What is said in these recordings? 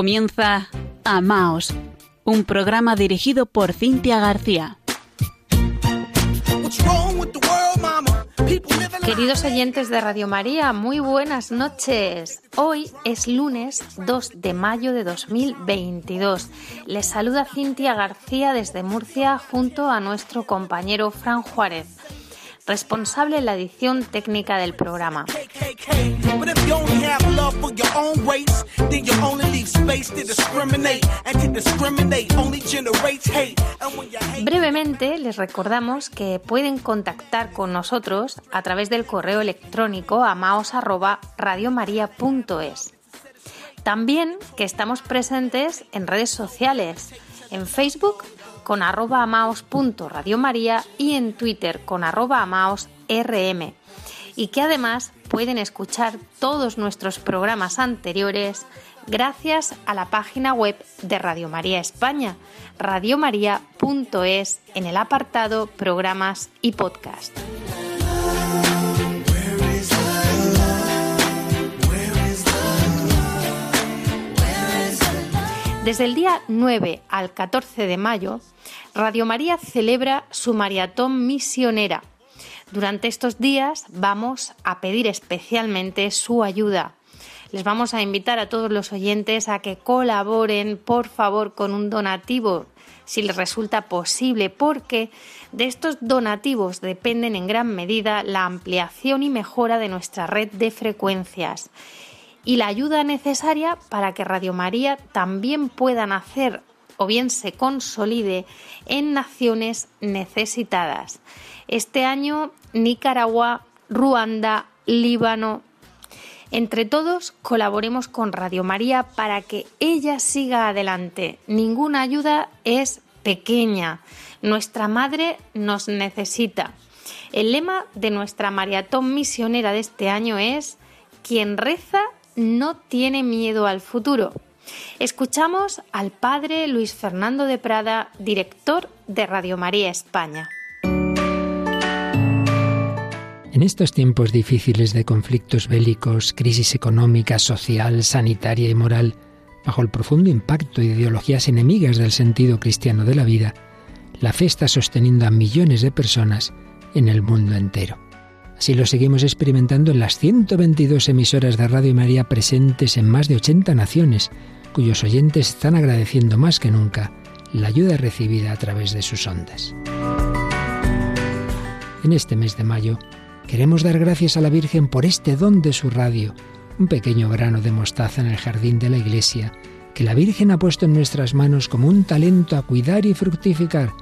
Comienza Amaos, un programa dirigido por Cintia García. Queridos oyentes de Radio María, muy buenas noches. Hoy es lunes 2 de mayo de 2022. Les saluda Cintia García desde Murcia junto a nuestro compañero Fran Juárez responsable de la edición técnica del programa. Brevemente les recordamos que pueden contactar con nosotros a través del correo electrónico amaos@radiomaria.es. También que estamos presentes en redes sociales, en Facebook con arroba amaos.radiomaría y en Twitter con arroba amaosrm. Y que además pueden escuchar todos nuestros programas anteriores gracias a la página web de Radio María España, radiomaria.es, en el apartado Programas y Podcast. Desde el día 9 al 14 de mayo, Radio María celebra su maratón misionera. Durante estos días vamos a pedir especialmente su ayuda. Les vamos a invitar a todos los oyentes a que colaboren, por favor, con un donativo, si les resulta posible, porque de estos donativos dependen en gran medida la ampliación y mejora de nuestra red de frecuencias y la ayuda necesaria para que Radio María también pueda nacer o bien se consolide en naciones necesitadas. Este año Nicaragua, Ruanda, Líbano. Entre todos colaboremos con Radio María para que ella siga adelante. Ninguna ayuda es pequeña. Nuestra madre nos necesita. El lema de nuestra maratón misionera de este año es Quien reza no tiene miedo al futuro. Escuchamos al padre Luis Fernando de Prada, director de Radio María España. En estos tiempos difíciles de conflictos bélicos, crisis económica, social, sanitaria y moral, bajo el profundo impacto de ideologías enemigas del sentido cristiano de la vida, la fe está sosteniendo a millones de personas en el mundo entero. Así lo seguimos experimentando en las 122 emisoras de Radio María presentes en más de 80 naciones, cuyos oyentes están agradeciendo más que nunca la ayuda recibida a través de sus ondas. En este mes de mayo queremos dar gracias a la Virgen por este don de su radio, un pequeño grano de mostaza en el jardín de la iglesia, que la Virgen ha puesto en nuestras manos como un talento a cuidar y fructificar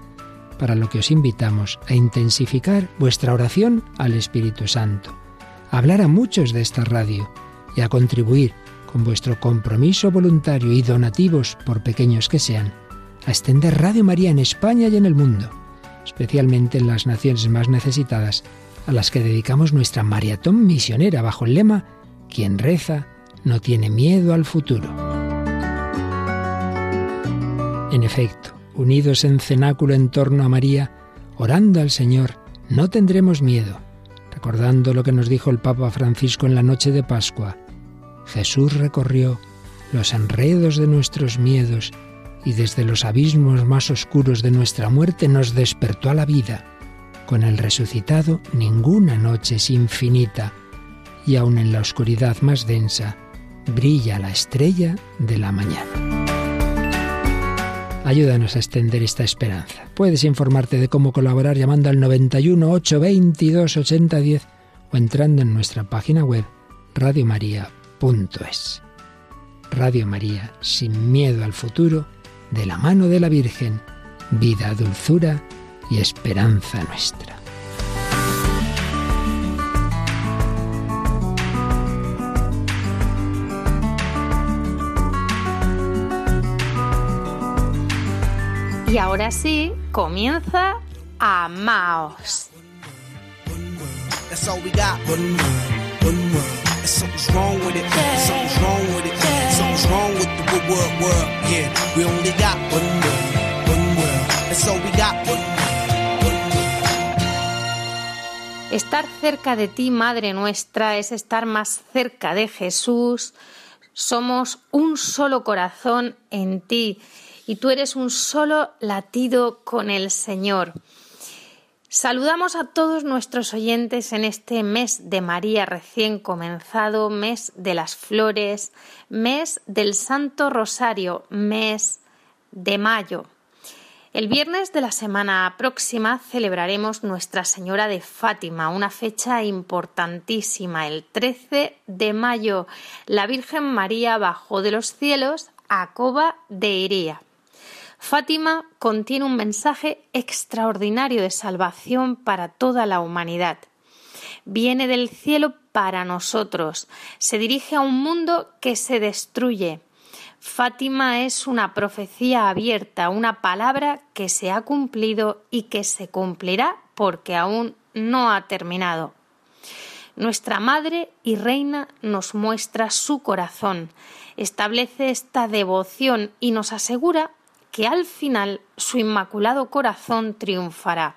para lo que os invitamos a intensificar vuestra oración al Espíritu Santo, a hablar a muchos de esta radio y a contribuir con vuestro compromiso voluntario y donativos, por pequeños que sean, a extender Radio María en España y en el mundo, especialmente en las naciones más necesitadas, a las que dedicamos nuestra maratón misionera bajo el lema Quien reza no tiene miedo al futuro. En efecto, unidos en cenáculo en torno a María, orando al Señor, no tendremos miedo, recordando lo que nos dijo el Papa Francisco en la noche de Pascua. Jesús recorrió los enredos de nuestros miedos y desde los abismos más oscuros de nuestra muerte nos despertó a la vida. Con el resucitado ninguna noche es infinita y aun en la oscuridad más densa brilla la estrella de la mañana. Ayúdanos a extender esta esperanza. Puedes informarte de cómo colaborar llamando al 91 822 8010 o entrando en nuestra página web radiomaria.es. Radio María, sin miedo al futuro, de la mano de la Virgen, vida, dulzura y esperanza nuestra. Y ahora sí, comienza Amaos. Estar cerca de ti, Madre nuestra, es estar más cerca de Jesús, Somos un solo corazón en ti y tú eres un solo latido con el Señor. Saludamos a todos nuestros oyentes en este mes de María recién comenzado, mes de las flores, mes del Santo Rosario, mes de mayo. El viernes de la semana próxima celebraremos Nuestra Señora de Fátima, una fecha importantísima. El 13 de mayo, la Virgen María bajó de los cielos a Coba de Iría. Fátima contiene un mensaje extraordinario de salvación para toda la humanidad. Viene del cielo para nosotros, se dirige a un mundo que se destruye. Fátima es una profecía abierta, una palabra que se ha cumplido y que se cumplirá porque aún no ha terminado. Nuestra Madre y Reina nos muestra su corazón, establece esta devoción y nos asegura que al final su inmaculado corazón triunfará.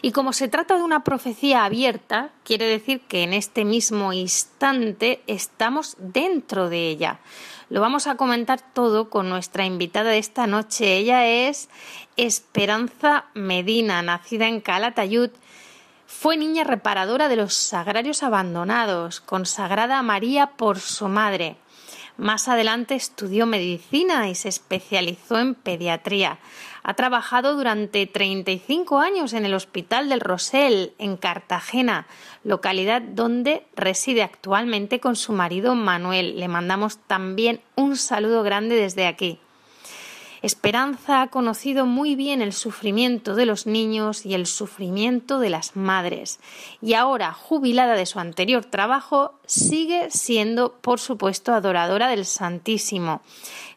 Y como se trata de una profecía abierta, quiere decir que en este mismo instante estamos dentro de ella. Lo vamos a comentar todo con nuestra invitada de esta noche. Ella es Esperanza Medina, nacida en Calatayud. Fue niña reparadora de los sagrarios abandonados, consagrada a María por su madre. Más adelante estudió medicina y se especializó en pediatría. Ha trabajado durante 35 años en el Hospital del Rosell, en Cartagena, localidad donde reside actualmente con su marido Manuel. Le mandamos también un saludo grande desde aquí. Esperanza ha conocido muy bien el sufrimiento de los niños y el sufrimiento de las madres, y ahora, jubilada de su anterior trabajo, sigue siendo, por supuesto, adoradora del Santísimo,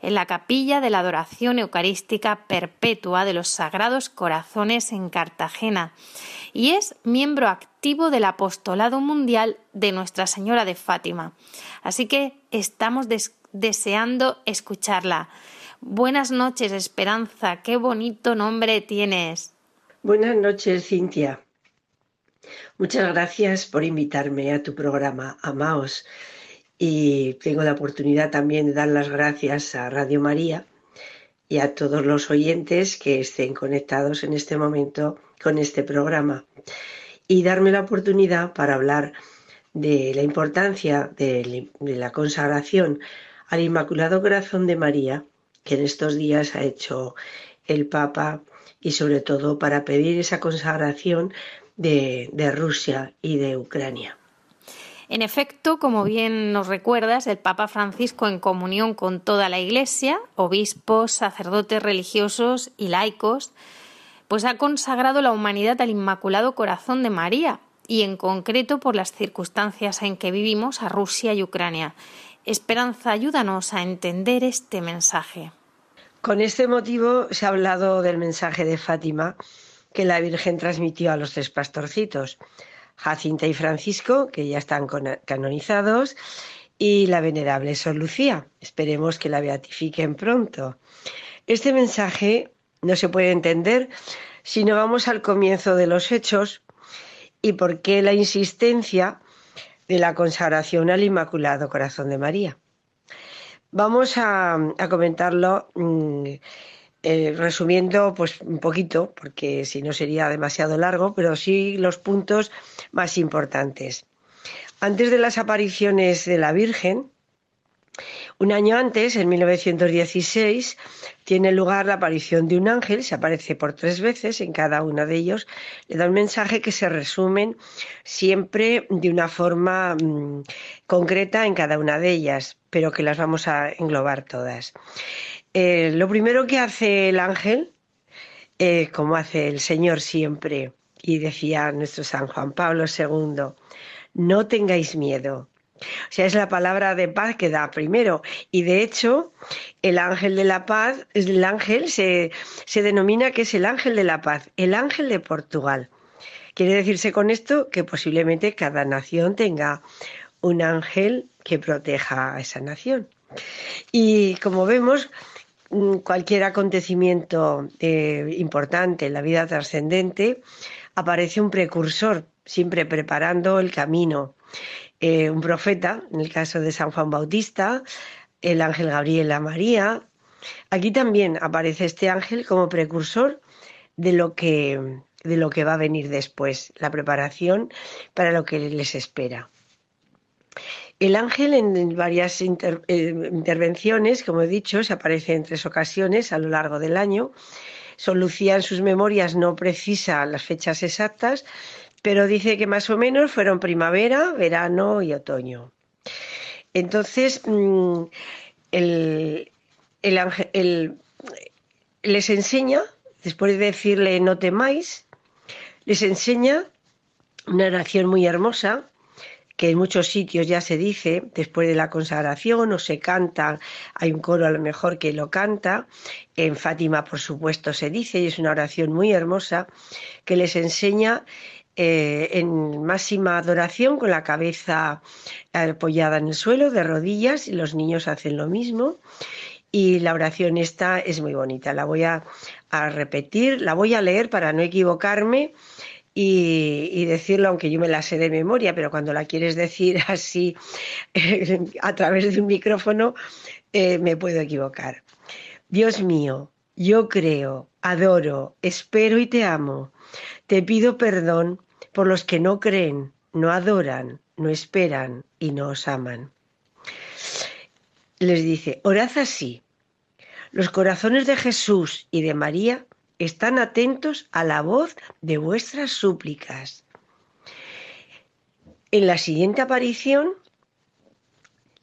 en la capilla de la adoración eucarística perpetua de los Sagrados Corazones en Cartagena, y es miembro activo del Apostolado Mundial de Nuestra Señora de Fátima. Así que estamos deseando escucharla. Buenas noches, Esperanza. Qué bonito nombre tienes. Buenas noches, Cintia. Muchas gracias por invitarme a tu programa, Amaos. Y tengo la oportunidad también de dar las gracias a Radio María y a todos los oyentes que estén conectados en este momento con este programa. Y darme la oportunidad para hablar de la importancia de, la consagración al Inmaculado Corazón de María que en estos días ha hecho el Papa y sobre todo para pedir esa consagración de, Rusia y de Ucrania. En efecto, como bien nos recuerdas, el Papa Francisco, en comunión con toda la Iglesia, obispos, sacerdotes religiosos y laicos, pues ha consagrado la humanidad al Inmaculado Corazón de María y en concreto por las circunstancias en que vivimos a Rusia y Ucrania. Esperanza, ayúdanos a entender este mensaje. Con este motivo se ha hablado del mensaje de Fátima que la Virgen transmitió a los tres pastorcitos, Jacinta y Francisco, que ya están canonizados, y la venerable Sor Lucía. Esperemos que la beatifiquen pronto. Este mensaje no se puede entender si no vamos al comienzo de los hechos y por qué la insistencia de la consagración al Inmaculado Corazón de María. Vamos a, comentarlo mm, eh, resumiendo pues un poquito, porque si no sería demasiado largo, pero sí los puntos más importantes. Antes de las apariciones de la Virgen, un año antes, en 1916, tiene lugar la aparición de un ángel, se aparece por tres veces, en cada uno de ellos le da un mensaje que se resumen siempre de una forma mm, concreta en cada una de ellas, pero que las vamos a englobar todas. Eh, lo primero que hace el ángel, como hace el Señor siempre, y decía nuestro San Juan Pablo II, no tengáis miedo, o sea, es la palabra de paz que da primero. Y de hecho, el ángel de la paz, el ángel se, se denomina que es el ángel de la paz, el ángel de Portugal. Quiere decirse con esto que posiblemente cada nación tenga un ángel que proteja a esa nación. Y como vemos, mm, cualquier acontecimiento eh, importante en la vida trascendente, aparece un precursor, siempre preparando el camino eh, un profeta, en el caso de San Juan Bautista, el ángel Gabriel a María. Aquí también aparece este ángel como precursor de lo que, de lo que va a venir después, la preparación para lo que les espera. El ángel en varias eh, intervenciones, como he dicho, se aparece en tres ocasiones a lo largo del año. Son Lucía en sus memorias no precisa las fechas exactas, pero dice que más o menos fueron primavera, verano y otoño. Entonces, mm, el, ángel les enseña, después de decirle no temáis, les enseña una oración muy hermosa que en muchos sitios ya se dice después de la consagración o se canta, hay un coro a lo mejor que lo canta, en Fátima por supuesto se dice y es una oración muy hermosa que les enseña eh, en máxima adoración con la cabeza apoyada en el suelo de rodillas y los niños hacen lo mismo y la oración esta es muy bonita, la voy a repetir, la voy a leer para no equivocarme y, decirlo, aunque yo me la sé de memoria, pero cuando la quieres decir así a través de un micrófono, eh, me puedo equivocar. Dios mío, yo creo, adoro, espero y te amo. Te pido perdón por los que no creen, no adoran, no esperan y no os aman. Les dice, orad así. Los corazones de Jesús y de María están atentos a la voz de vuestras súplicas. En la siguiente aparición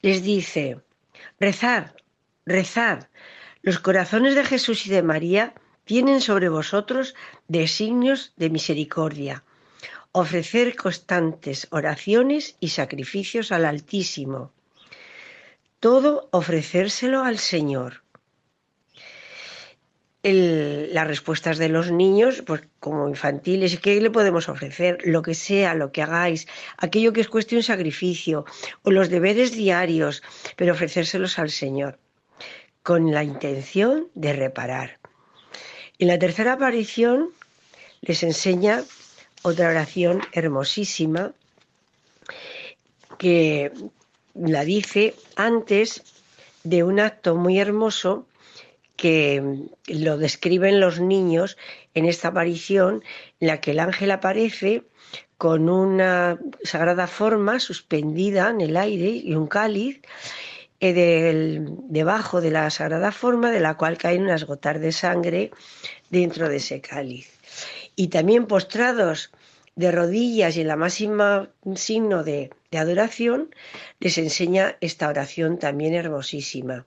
les dice, rezad, rezad, los corazones de Jesús y de María tienen sobre vosotros designios de misericordia. Ofrecer constantes oraciones y sacrificios al Altísimo. Todo ofrecérselo al Señor las respuestas de los niños, pues como infantiles, ¿qué le podemos ofrecer? Lo que sea, lo que hagáis, aquello que es cuestión sacrificio, o los deberes diarios, pero ofrecérselos al Señor, con la intención de reparar. En la tercera aparición les enseña otra oración hermosísima que la dice antes de un acto muy hermoso que lo describen los niños en esta aparición en la que el ángel aparece con una sagrada forma suspendida en el aire y un cáliz eh, debajo de la sagrada forma de la cual caen unas gotas de sangre dentro de ese cáliz. Y también postrados de rodillas y en la máxima signo de, adoración, les enseña esta oración también hermosísima.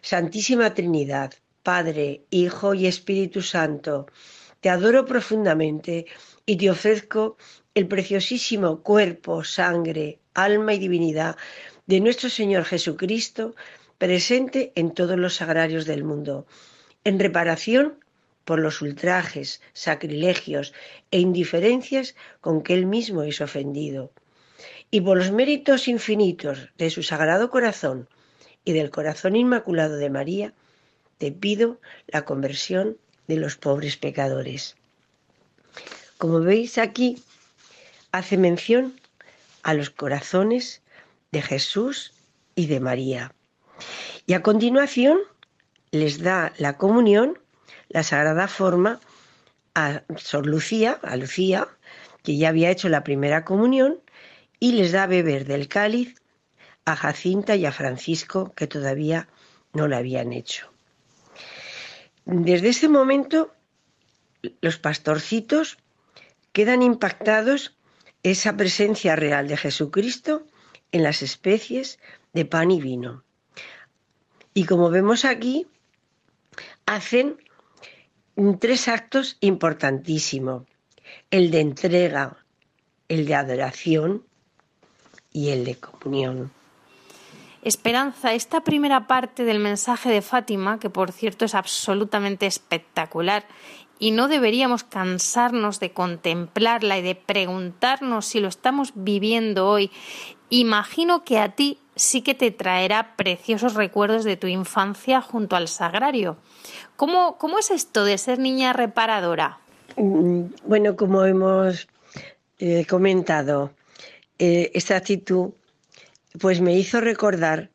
Santísima Trinidad, Padre, Hijo y Espíritu Santo, te adoro profundamente y te ofrezco el preciosísimo cuerpo, sangre, alma y divinidad de nuestro Señor Jesucristo, presente en todos los sagrarios del mundo, en reparación por los ultrajes, sacrilegios e indiferencias con que Él mismo es ofendido, y por los méritos infinitos de su sagrado corazón y del corazón inmaculado de María, te pido la conversión de los pobres pecadores. Como veis aquí, hace mención a los corazones de Jesús y de María. Y a continuación les da la comunión, la sagrada forma, a Sor Lucía, a Lucía, que ya había hecho la primera comunión, y les da a beber del cáliz a Jacinta y a Francisco, que todavía no lo habían hecho. Desde ese momento, los pastorcitos quedan impactados esa presencia real de Jesucristo en las especies de pan y vino. Y como vemos aquí, hacen tres actos importantísimos. El de entrega, el de adoración y el de comunión. Esperanza, esta primera parte del mensaje de Fátima, que por cierto es absolutamente espectacular, y no deberíamos cansarnos de contemplarla y de preguntarnos si lo estamos viviendo hoy, imagino que a ti sí que te traerá preciosos recuerdos de tu infancia junto al sagrario. ¿Cómo, cómo es esto de ser niña reparadora? Mm, bueno, como hemos eh, comentado, eh, esta actitud pues me hizo recordar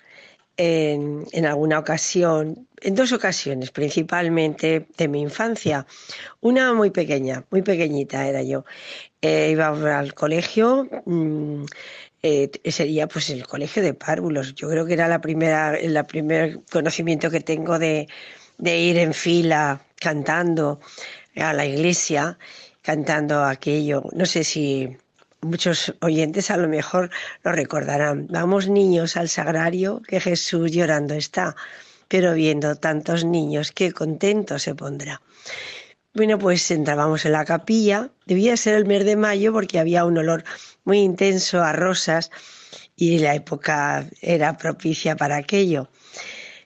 en, alguna ocasión, en dos ocasiones principalmente de mi infancia. Una muy pequeña, muy pequeñita era yo. Eh, iba al colegio, mm, eh, sería pues el colegio de párvulos. Yo creo que era la primera, el primer conocimiento que tengo de, de ir en fila cantando a la iglesia, cantando aquello. No sé si muchos oyentes a lo mejor lo recordarán. Vamos niños al sagrario, que Jesús llorando está, pero viendo tantos niños, qué contento se pondrá. Bueno, pues entrábamos en la capilla, debía ser el mes de mayo porque había un olor muy intenso a rosas y la época era propicia para aquello.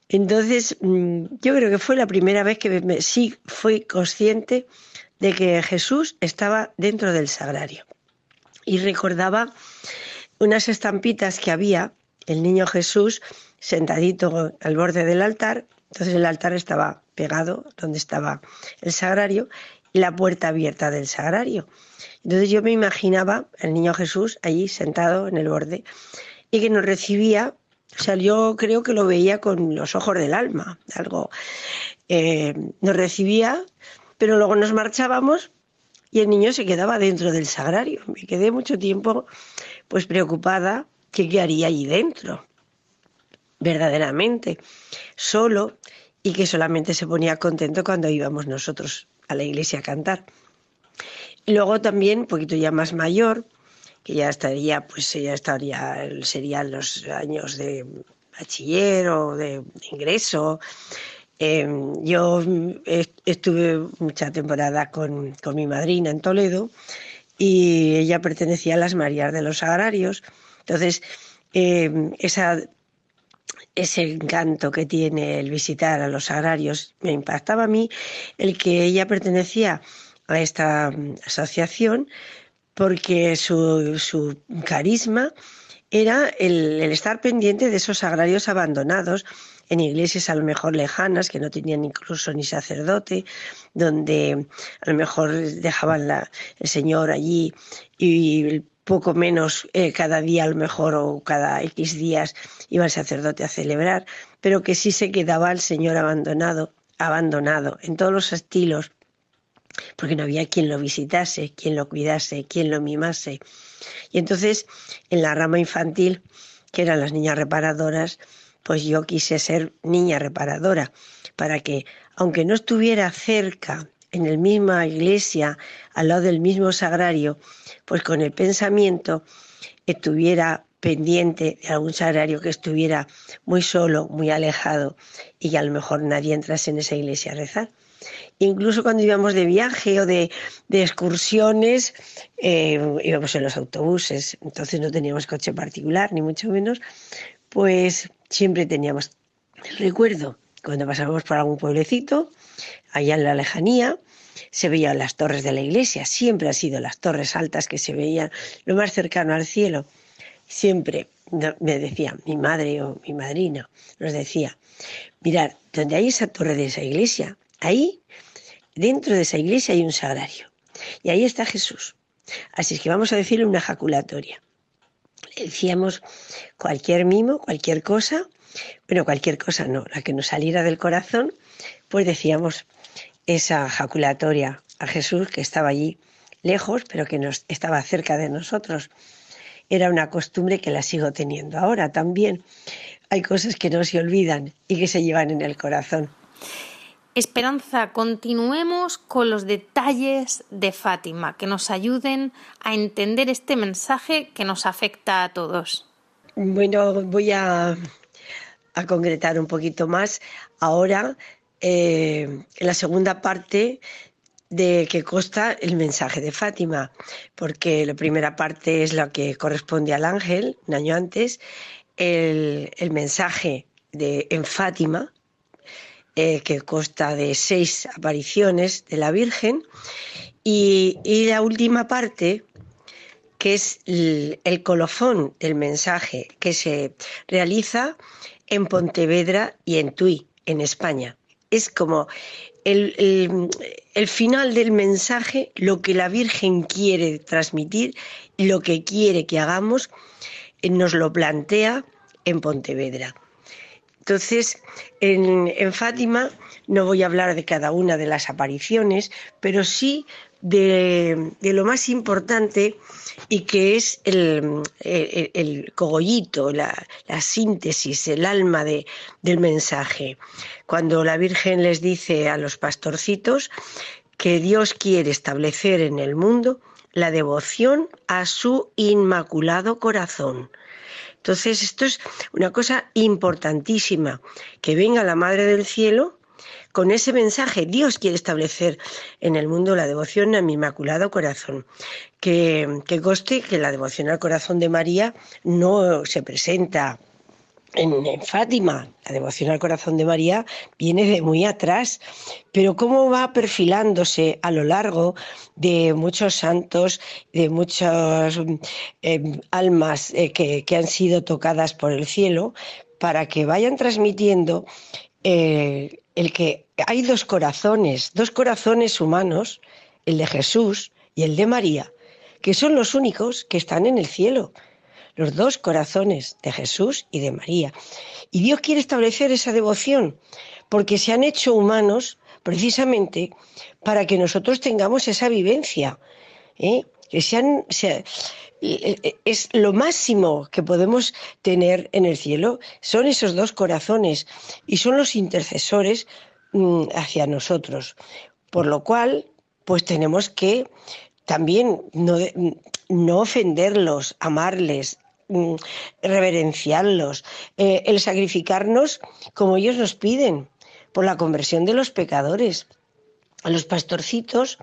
Entonces, mm, yo creo que fue la primera vez que sí fui consciente de que Jesús estaba dentro del sagrario y recordaba unas estampitas que había, el niño Jesús sentadito al borde del altar, entonces el altar estaba pegado donde estaba el sagrario y la puerta abierta del sagrario. Entonces yo me imaginaba el niño Jesús allí sentado en el borde y que nos recibía, o sea, yo creo que lo veía con los ojos del alma, algo. Eh, nos recibía, pero luego nos marchábamos y el niño se quedaba dentro del sagrario. Me quedé mucho tiempo pues preocupada que qué haría allí dentro, verdaderamente, solo y que solamente se ponía contento cuando íbamos nosotros a la iglesia a cantar. Y luego también, un poquito ya más mayor, que ya estaría, pues ya estaría, serían los años de bachiller o de ingreso, Em, yo estuve mucha temporada con, mi madrina en Toledo y ella pertenecía a las Marías de los Agrarios. Entonces, em, ese encanto que tiene el visitar a los agrarios me impactaba a mí el que ella pertenecía a esta mm, asociación porque su, carisma era el, el, estar pendiente de esos agrarios abandonados en iglesias a lo mejor lejanas, que no tenían incluso ni sacerdote, donde a lo mejor dejaban la, el Señor allí y poco menos eh, cada día a lo mejor o cada X días iba el sacerdote a celebrar, pero que sí se quedaba el Señor abandonado, abandonado en todos los estilos, porque no había quien lo visitase, quien lo cuidase, quien lo mimase. Y entonces en la rama infantil, que eran las niñas reparadoras, pues yo quise ser niña reparadora, para que, aunque no estuviera cerca, en la misma iglesia, al lado del mismo sagrario, pues con el pensamiento estuviera pendiente de algún sagrario que estuviera muy solo, muy alejado y que a lo mejor nadie entrase en esa iglesia a rezar. Incluso cuando íbamos de viaje o de, excursiones, eh, íbamos en los autobuses, entonces no teníamos coche particular, ni mucho menos, pues siempre teníamos el recuerdo cuando pasábamos por algún pueblecito, allá en la lejanía, se veían las torres de la iglesia, siempre han sido las torres altas que se veían lo más cercano al cielo. Siempre me decía mi madre o mi madrina, nos decía, mirar, donde hay esa torre de esa iglesia, ahí, dentro de esa iglesia hay un sagrario. Y ahí está Jesús. Así es que vamos a decirle una jaculatoria decíamos cualquier mimo, cualquier cosa, bueno, cualquier cosa no, la que nos saliera del corazón, pues decíamos esa jaculatoria a Jesús que estaba allí lejos, pero que nos estaba cerca de nosotros. Era una costumbre que la sigo teniendo ahora también. Hay cosas que no se olvidan y que se llevan en el corazón. Esperanza, continuemos con los detalles de Fátima que nos ayuden a entender este mensaje que nos afecta a todos. Bueno, voy a, concretar un poquito más ahora eh, la segunda parte de que consta el mensaje de Fátima, porque la primera parte es la que corresponde al ángel, un año antes, el, el mensaje en Fátima, eh, que consta de seis apariciones de la Virgen, y, la última parte, que es el, colofón del mensaje que se realiza en Pontevedra y en Tui, en España. Es como el, final del mensaje, lo que la Virgen quiere transmitir, lo que quiere que hagamos, eh, nos lo plantea en Pontevedra. Entonces, en, en, Fátima no voy a hablar de cada una de las apariciones, pero sí de, lo más importante y que es el, cogollito, la, síntesis, el alma de, del mensaje. Cuando la Virgen les dice a los pastorcitos que Dios quiere establecer en el mundo la devoción a su inmaculado corazón. Entonces, esto es una cosa importantísima, que venga la Madre del Cielo con ese mensaje Dios quiere establecer en el mundo la devoción a mi Inmaculado Corazón. Que, que que la devoción al corazón de María no se presenta en, Fátima, la devoción al corazón de María viene de muy atrás, pero cómo va perfilándose a lo largo de muchos santos, de muchas eh, almas eh, que, que, han sido tocadas por el cielo, para que vayan transmitiendo eh, el que hay dos corazones, dos corazones humanos, el de Jesús y el de María, que son los únicos que están en el cielo, los dos corazones de Jesús y de María. Y Dios quiere establecer esa devoción porque se han hecho humanos precisamente para que nosotros tengamos esa vivencia, ¿eh? que sean, es lo máximo que podemos tener en el cielo, son esos dos corazones y son los intercesores mm, hacia nosotros. Por lo cual, pues tenemos que también no, ofenderlos, amarles, mm, reverenciarlos, eh, el sacrificarnos como ellos nos piden por la conversión de los pecadores. A los pastorcitos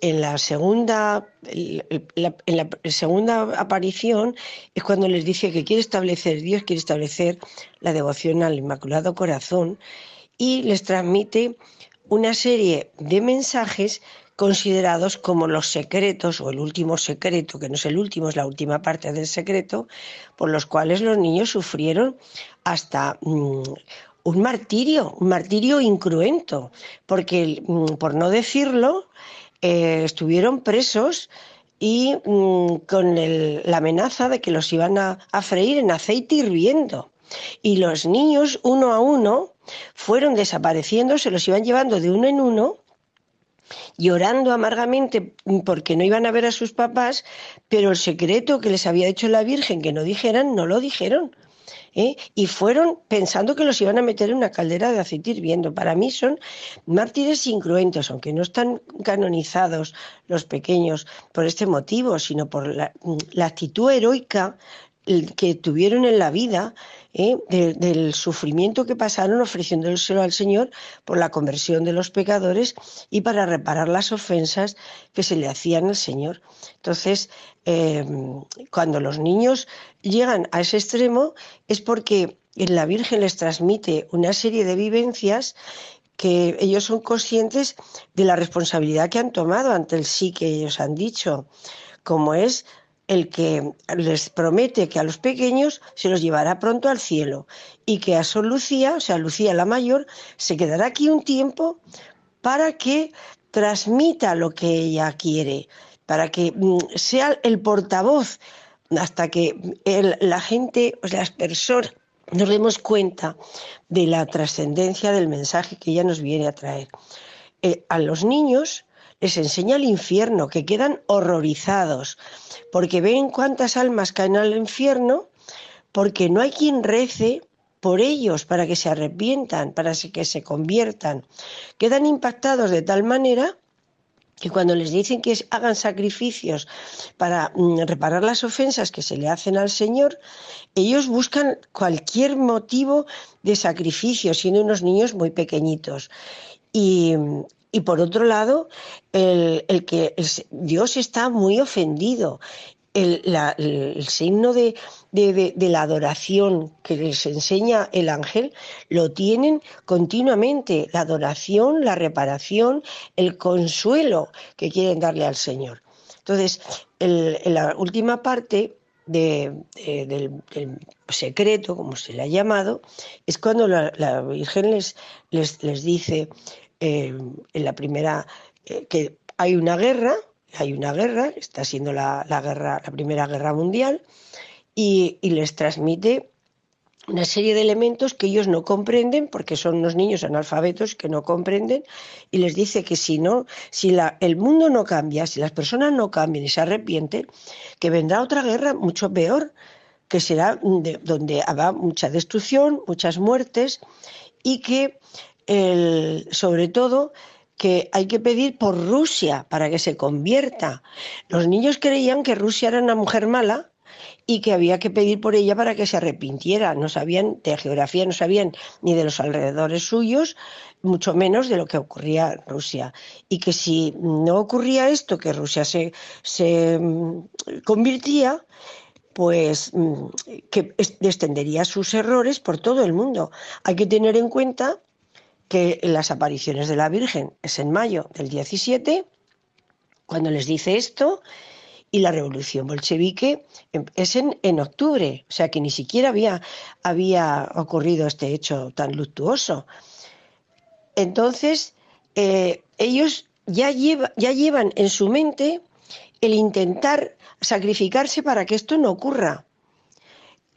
en la segunda, en la segunda aparición es cuando les dice que quiere establecer, Dios quiere establecer la devoción al Inmaculado Corazón y les transmite una serie de mensajes considerados como los secretos o el último secreto, que no es el último, es la última parte del secreto, por los cuales los niños sufrieron hasta mm, un martirio, un martirio incruento, porque mm, por no decirlo, eh, estuvieron presos y mm, con la amenaza de que los iban a, a freír en aceite hirviendo. Y los niños, uno a uno, fueron desapareciendo, se los iban llevando de uno en uno, llorando amargamente porque no iban a ver a sus papás, pero el secreto que les había hecho la Virgen que no dijeran, no lo dijeron. ¿eh? y fueron pensando que los iban a meter en una caldera de aceite hirviendo. Para mí son mártires incruentos, aunque no están canonizados los pequeños por este motivo, sino por la, la actitud heroica que tuvieron en la vida ¿eh? del sufrimiento que pasaron ofreciéndoselo al Señor por la conversión de los pecadores y para reparar las ofensas que se le hacían al Señor. Entonces, em, cuando los niños llegan a ese extremo es porque la Virgen les transmite una serie de vivencias que ellos son conscientes de la responsabilidad que han tomado ante el sí que ellos han dicho, como es el que les promete que a los pequeños se los llevará pronto al cielo y que a Sor Lucía, o sea, Lucía la mayor, se quedará aquí un tiempo para que transmita lo que ella quiere, para que mm, sea el portavoz hasta que la gente, o sea, las personas, nos demos cuenta de la trascendencia del mensaje que ella nos viene a traer. Eh, a los niños les enseña el infierno, que quedan horrorizados, porque ven cuántas almas caen al infierno, porque no hay quien rece por ellos para que se arrepientan, para que se conviertan. Quedan impactados de tal manera que cuando les dicen que hagan sacrificios para mm, reparar las ofensas que se le hacen al Señor, ellos buscan cualquier motivo de sacrificio, siendo unos niños muy pequeñitos. Y, y por otro lado, el, que Dios está muy ofendido. El, signo de, la adoración que les enseña el ángel lo tienen continuamente, la adoración, la reparación, el consuelo que quieren darle al Señor. Entonces, en la última parte del, secreto, como se le ha llamado, es cuando la, Virgen les, les, les dice, eh, en la primera, eh, que hay una guerra, hay una guerra, está siendo la, guerra, la primera guerra mundial, y, y les transmite una serie de elementos que ellos no comprenden porque son unos niños analfabetos que no comprenden y les dice que si no, si la, el mundo no cambia, si las personas no cambian y se arrepienten, que vendrá otra guerra mucho peor, que será donde habrá mucha destrucción, muchas muertes y que el, sobre todo que hay que pedir por Rusia para que se convierta. Los niños creían que Rusia era una mujer mala y que había que pedir por ella para que se arrepintiera. No sabían de geografía, no sabían ni de los alrededores suyos, mucho menos de lo que ocurría en Rusia. Y que si no ocurría esto, que Rusia se, se mm, convirtía, pues mm, que extendería sus errores por todo el mundo. Hay que tener en cuenta que las apariciones de la Virgen es en mayo del 17, cuando les dice esto, y la revolución bolchevique es en, en, octubre, o sea que ni siquiera había, había ocurrido este hecho tan luctuoso. Entonces, eh, ellos ya, lleva, ya llevan en su mente el intentar sacrificarse para que esto no ocurra.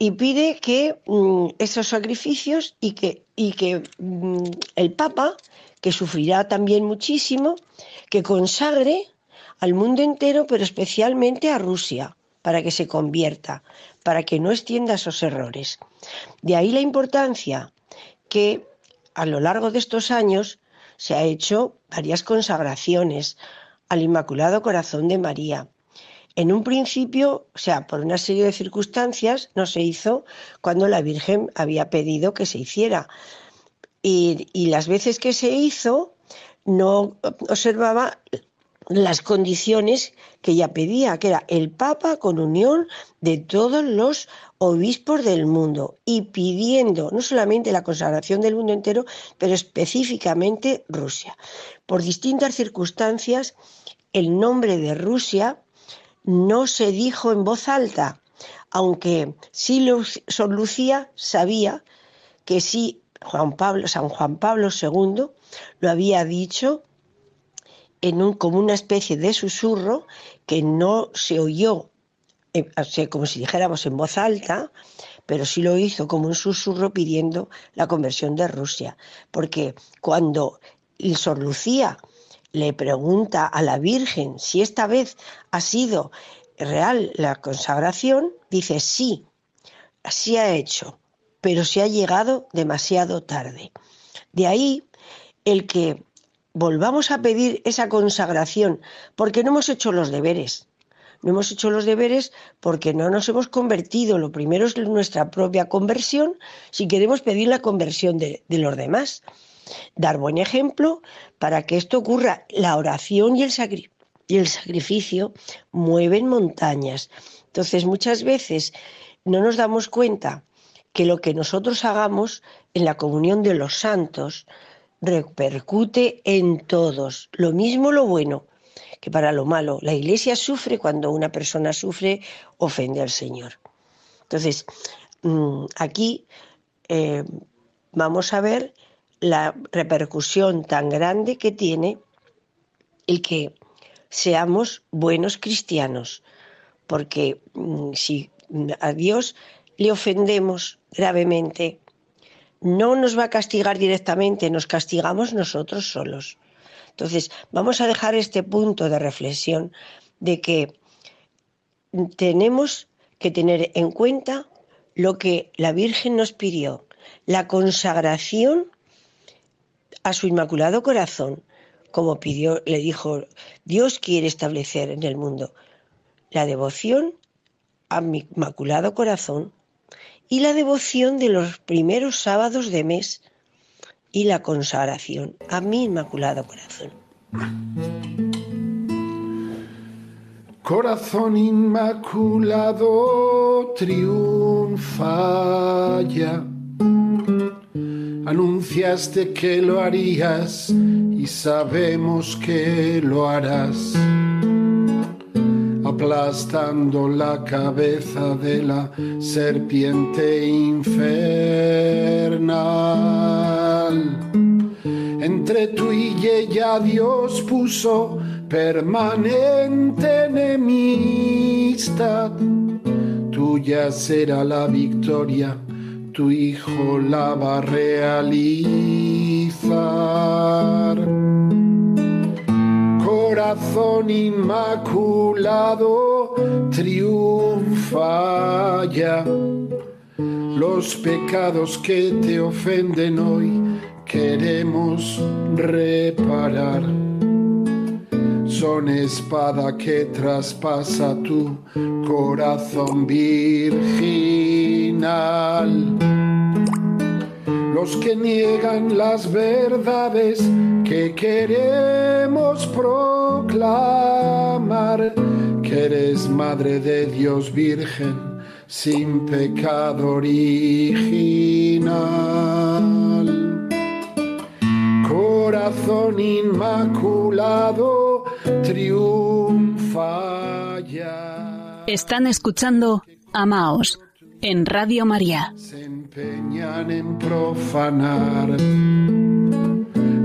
Y pide que mm, esos sacrificios y que, y que mm, el Papa, que sufrirá también muchísimo, que consagre al mundo entero, pero especialmente a Rusia, para que se convierta, para que no extienda esos errores. De ahí la importancia que a lo largo de estos años se ha hecho varias consagraciones al Inmaculado Corazón de María. En un principio, o sea, por una serie de circunstancias, no se hizo cuando la Virgen había pedido que se hiciera. Y, y las veces que se hizo, no observaba las condiciones que ella pedía, que era el Papa con unión de todos los obispos del mundo y pidiendo no solamente la consagración del mundo entero, pero específicamente Rusia. Por distintas circunstancias, el nombre de Rusia no se dijo en voz alta, aunque sí Sor Lucía sabía que sí Juan Pablo, San Juan Pablo II lo había dicho en un, como una especie de susurro que no se oyó, eh, como si dijéramos en voz alta, pero sí lo hizo como un susurro pidiendo la conversión de Rusia. Porque cuando Sor Lucía le pregunta a la Virgen si esta vez ha sido real la consagración, dice sí, así ha hecho, pero se ha llegado demasiado tarde. De ahí el que volvamos a pedir esa consagración, porque no hemos hecho los deberes. No hemos hecho los deberes porque no nos hemos convertido. Lo primero es nuestra propia conversión si queremos pedir la conversión de, los demás. Dar buen ejemplo para que esto ocurra. La oración y el, sacrificio mueven montañas. Entonces muchas veces no nos damos cuenta que lo que nosotros hagamos en la comunión de los santos repercute en todos. Lo mismo lo bueno que para lo malo. La iglesia sufre cuando una persona sufre, ofende al Señor. Entonces, mm, aquí eh, vamos a ver la repercusión tan grande que tiene el que seamos buenos cristianos, porque mm, si a Dios le ofendemos gravemente, no nos va a castigar directamente, nos castigamos nosotros solos. Entonces, vamos a dejar este punto de reflexión de que tenemos que tener en cuenta lo que la Virgen nos pidió, la consagración a su Inmaculado Corazón, como pidió, le dijo, Dios quiere establecer en el mundo la devoción a mi Inmaculado Corazón y la devoción de los primeros sábados de mes y la consagración a mi Inmaculado Corazón. Corazón inmaculado triunfa ya. Anunciaste que lo harías y sabemos que lo harás aplastando la cabeza de la serpiente infernal. Entre tú y ella Dios puso permanente enemistad. Tuya será la victoria, tu hijo la va a realizar. Corazón inmaculado, triunfa ya. Los pecados que te ofenden hoy queremos reparar. Son espada que traspasa tu corazón virginal. Los que niegan las verdades que queremos proclamar, que eres Madre de Dios Virgen sin pecado original corazón inmaculado triunfa ya. Están escuchando Amaos en Radio María. Se empeñan en profanar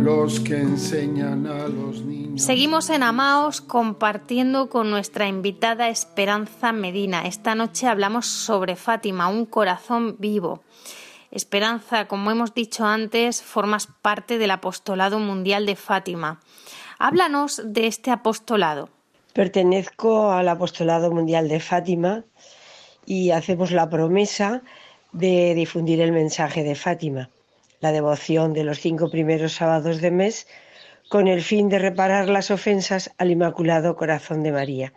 los que enseñan a los niños. Seguimos en Amaos compartiendo con nuestra invitada Esperanza Medina. Esta noche hablamos sobre Fátima, un corazón vivo. Esperanza, como hemos dicho antes, formas parte del Apostolado Mundial de Fátima. Háblanos de este apostolado. Pertenezco al Apostolado Mundial de Fátima y hacemos la promesa de difundir el mensaje de Fátima, la devoción de los cinco primeros sábados de mes, con el fin de reparar las ofensas al Inmaculado Corazón de María.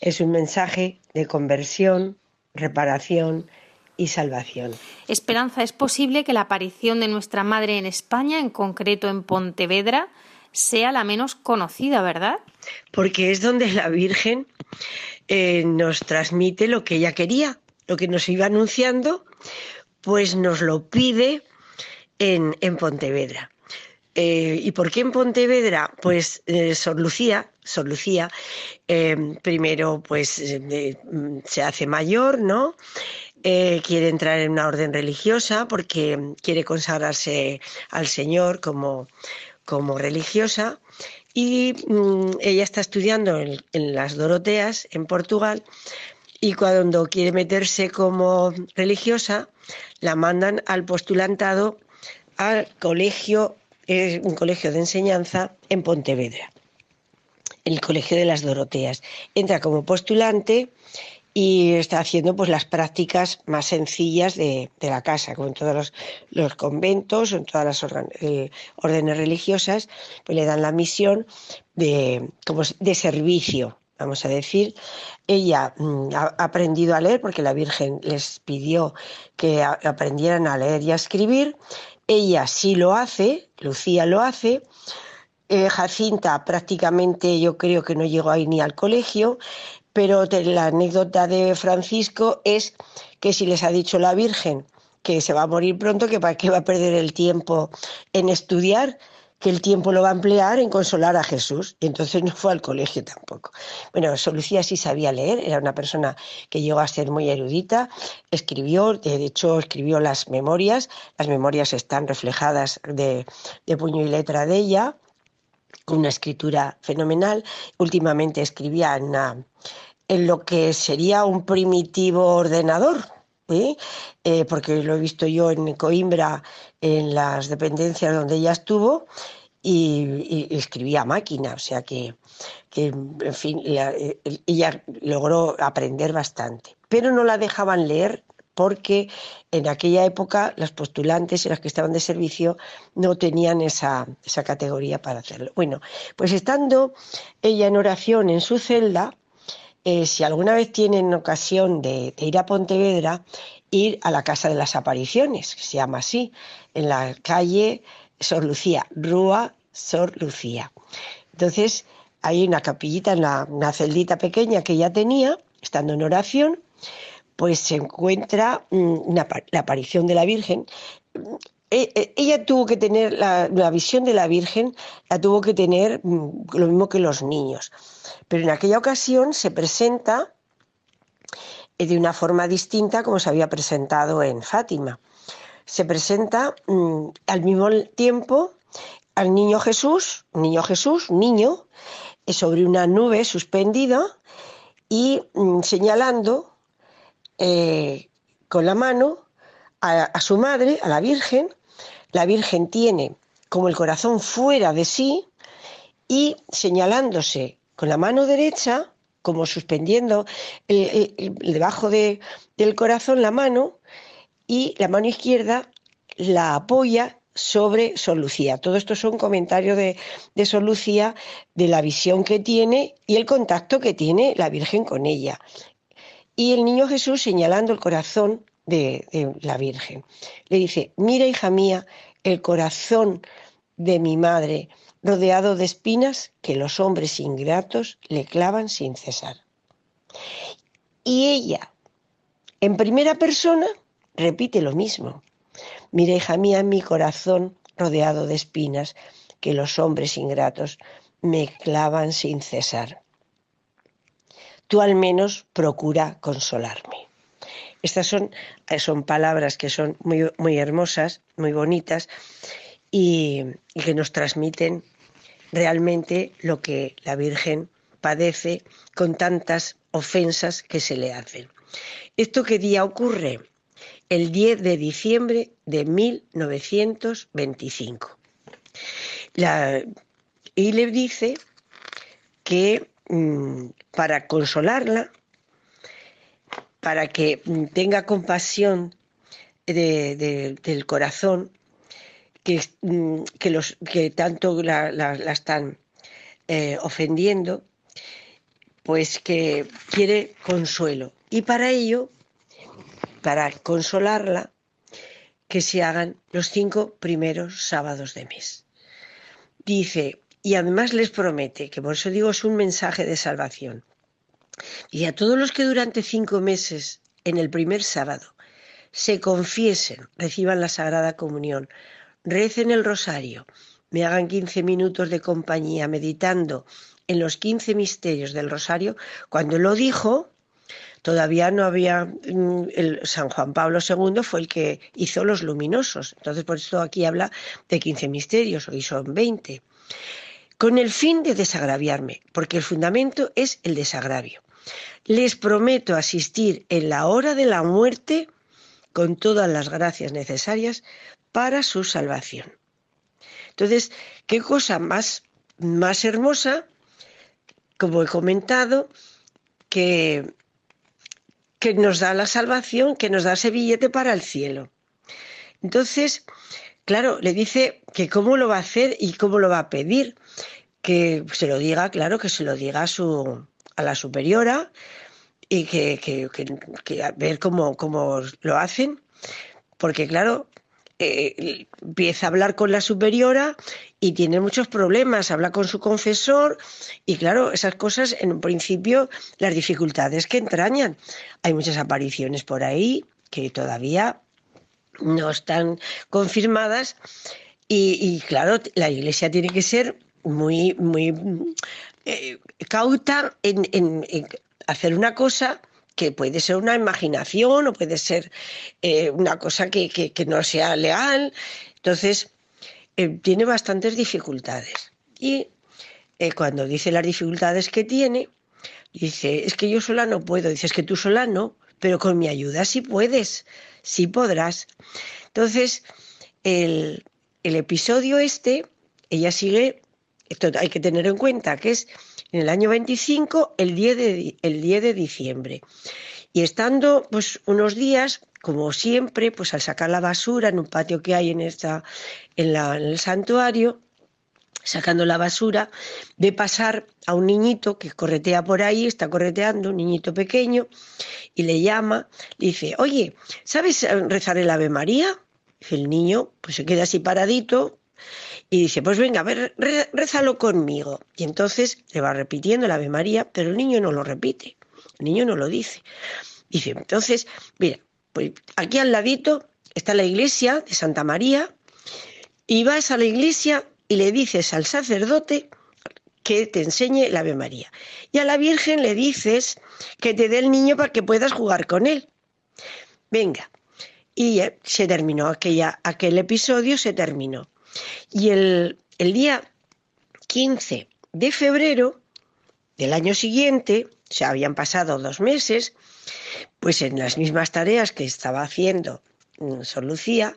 Es un mensaje de conversión, reparación y salvación. Esperanza, ¿es posible que la aparición de nuestra Madre en España, en concreto en Pontevedra, sea la menos conocida, verdad? Porque es donde la Virgen eh, nos transmite lo que ella quería, lo que nos iba anunciando, pues nos lo pide en, Pontevedra. Eh, ¿Y por qué en Pontevedra? Pues eh, Sor Lucía, Lucía primero pues se hace mayor, ¿no? Eh, quiere entrar en una orden religiosa porque quiere consagrarse al Señor como, como religiosa y mm, ella está estudiando en, las Doroteas, en Portugal, y cuando quiere meterse como religiosa, la mandan al postulantado al colegio, es un colegio de enseñanza en Pontevedra, el colegio de las Doroteas. Entra como postulante y está haciendo pues las prácticas más sencillas de, la casa, como en todos los, conventos en todas las órdenes religiosas, pues le dan la misión de, como de servicio, vamos a decir. Ella mm, ha aprendido a leer porque la Virgen les pidió que aprendieran a leer y a escribir. Ella sí lo hace, Lucía lo hace. Eh, Jacinta prácticamente yo creo que no llegó ahí ni al colegio pero la anécdota de Francisco es que si les ha dicho la Virgen que se va a morir pronto, que para qué va a perder el tiempo en estudiar, que el tiempo lo va a emplear en consolar a Jesús. Y entonces no fue al colegio tampoco. Bueno, Solucía sí sabía leer, era una persona que llegó a ser muy erudita, escribió, de hecho escribió las memorias, las memorias están reflejadas de, puño y letra de ella, con una escritura fenomenal. Últimamente escribía en una en lo que sería un primitivo ordenador, ¿eh? Porque lo he visto yo en Coimbra, en las dependencias donde ella estuvo, y, escribía máquina, o sea que, en fin, eh, ella logró aprender bastante, pero no la dejaban leer porque en aquella época las postulantes y las que estaban de servicio no tenían esa, esa categoría para hacerlo. Bueno, pues estando ella en oración en su celda, eh, si alguna vez tienen ocasión de, ir a Pontevedra, ir a la Casa de las Apariciones, que se llama así, en la calle Sor Lucía, Rúa Sor Lucía. Entonces, hay una capillita, una, una celdita pequeña que ella tenía, estando en oración, pues se encuentra mm, la aparición de la Virgen. Eh, eh, ella tuvo que tener la, visión de la Virgen, la tuvo que tener mm, lo mismo que los niños. Pero en aquella ocasión se presenta eh, de una forma distinta como se había presentado en Fátima. Se presenta mm, al mismo tiempo al niño Jesús, niño Jesús, niño, sobre una nube suspendida y mm, señalando con la mano a, su madre, a la Virgen. La Virgen tiene como el corazón fuera de sí y señalándose con la mano derecha, como suspendiendo debajo de, del corazón la mano, y la mano izquierda la apoya sobre Sor Lucía. Todo esto son comentarios de, de Lucía, de la visión que tiene y el contacto que tiene la Virgen con ella. Y el niño Jesús señalando el corazón de, la Virgen. Le dice, mira hija mía, el corazón de mi madre, rodeado de espinas que los hombres ingratos le clavan sin cesar. Y ella, en primera persona, repite lo mismo. Mira, hija mía, mi corazón rodeado de espinas que los hombres ingratos me clavan sin cesar. Tú al menos procura consolarme. Estas son, son palabras que son muy, muy hermosas, muy bonitas y, y que nos transmiten realmente lo que la Virgen padece con tantas ofensas que se le hacen. ¿Esto qué día ocurre? el 10 de diciembre de 1925. y le dice que mm, para consolarla, para que tenga compasión del corazón, que, mm, los, que tanto la, están eh, ofendiendo, pues que quiere consuelo. Y para ello para consolarla, que se hagan los cinco primeros sábados de mes. Dice, y además les promete, que por eso digo es un mensaje de salvación, y a todos los que durante cinco meses, en el primer sábado, se confiesen, reciban la Sagrada Comunión, recen el rosario, me hagan 15 minutos de compañía meditando en los 15 misterios del rosario, cuando lo dijo, todavía no había, mm, el San Juan Pablo II fue el que hizo los luminosos, entonces por eso aquí habla de 15 misterios, hoy son 20, con el fin de desagraviarme, porque el fundamento es el desagravio. Les prometo asistir en la hora de la muerte con todas las gracias necesarias para su salvación. Entonces, qué cosa más, más hermosa, como he comentado, que que nos da la salvación, que nos da ese billete para el cielo. Entonces, claro, le dice que cómo lo va a hacer y cómo lo va a pedir. Que se lo diga, claro, que se lo diga a, su, a la superiora y que, que, ver cómo, cómo lo hacen. Porque, claro, eh, empieza a hablar con la superiora y tiene muchos problemas, habla con su confesor y claro, esas cosas en un principio, las dificultades que entrañan. Hay muchas apariciones por ahí que todavía no están confirmadas y, claro, la iglesia tiene que ser muy, muy eh, cauta en hacer una cosa que puede ser una imaginación o puede ser eh, una cosa que, no sea legal. Entonces, eh, tiene bastantes dificultades. Y eh, cuando dice las dificultades que tiene, dice, es que yo sola no puedo. Dice, es que tú sola no, pero con mi ayuda sí puedes, sí podrás. Entonces, el, el episodio este, ella sigue, esto hay que tener en cuenta que es en el año 25, el 10 de, el 10 de diciembre. Y estando pues unos días, como siempre, pues al sacar la basura en un patio que hay en, esta, en, la, en el santuario, sacando la basura, ve pasar a un niñito que corretea por ahí, está correteando, un niñito pequeño, y le llama, le dice, oye, ¿sabes rezar el Ave María? El niño pues se queda así paradito, y dice, pues venga, a ver, rézalo conmigo. Y entonces le va repitiendo el Ave María, pero el niño no lo repite, el niño no lo dice. Dice, entonces, mira, pues aquí al ladito está la iglesia de Santa María, y vas a la iglesia y le dices al sacerdote que te enseñe el Ave María. Y a la Virgen le dices que te dé el niño para que puedas jugar con él. Venga. Y se terminó aquella, aquel episodio, se terminó. Y el, día 15 de febrero del año siguiente, se habían pasado dos meses, pues en las mismas tareas que estaba haciendo mm, Sor Lucía,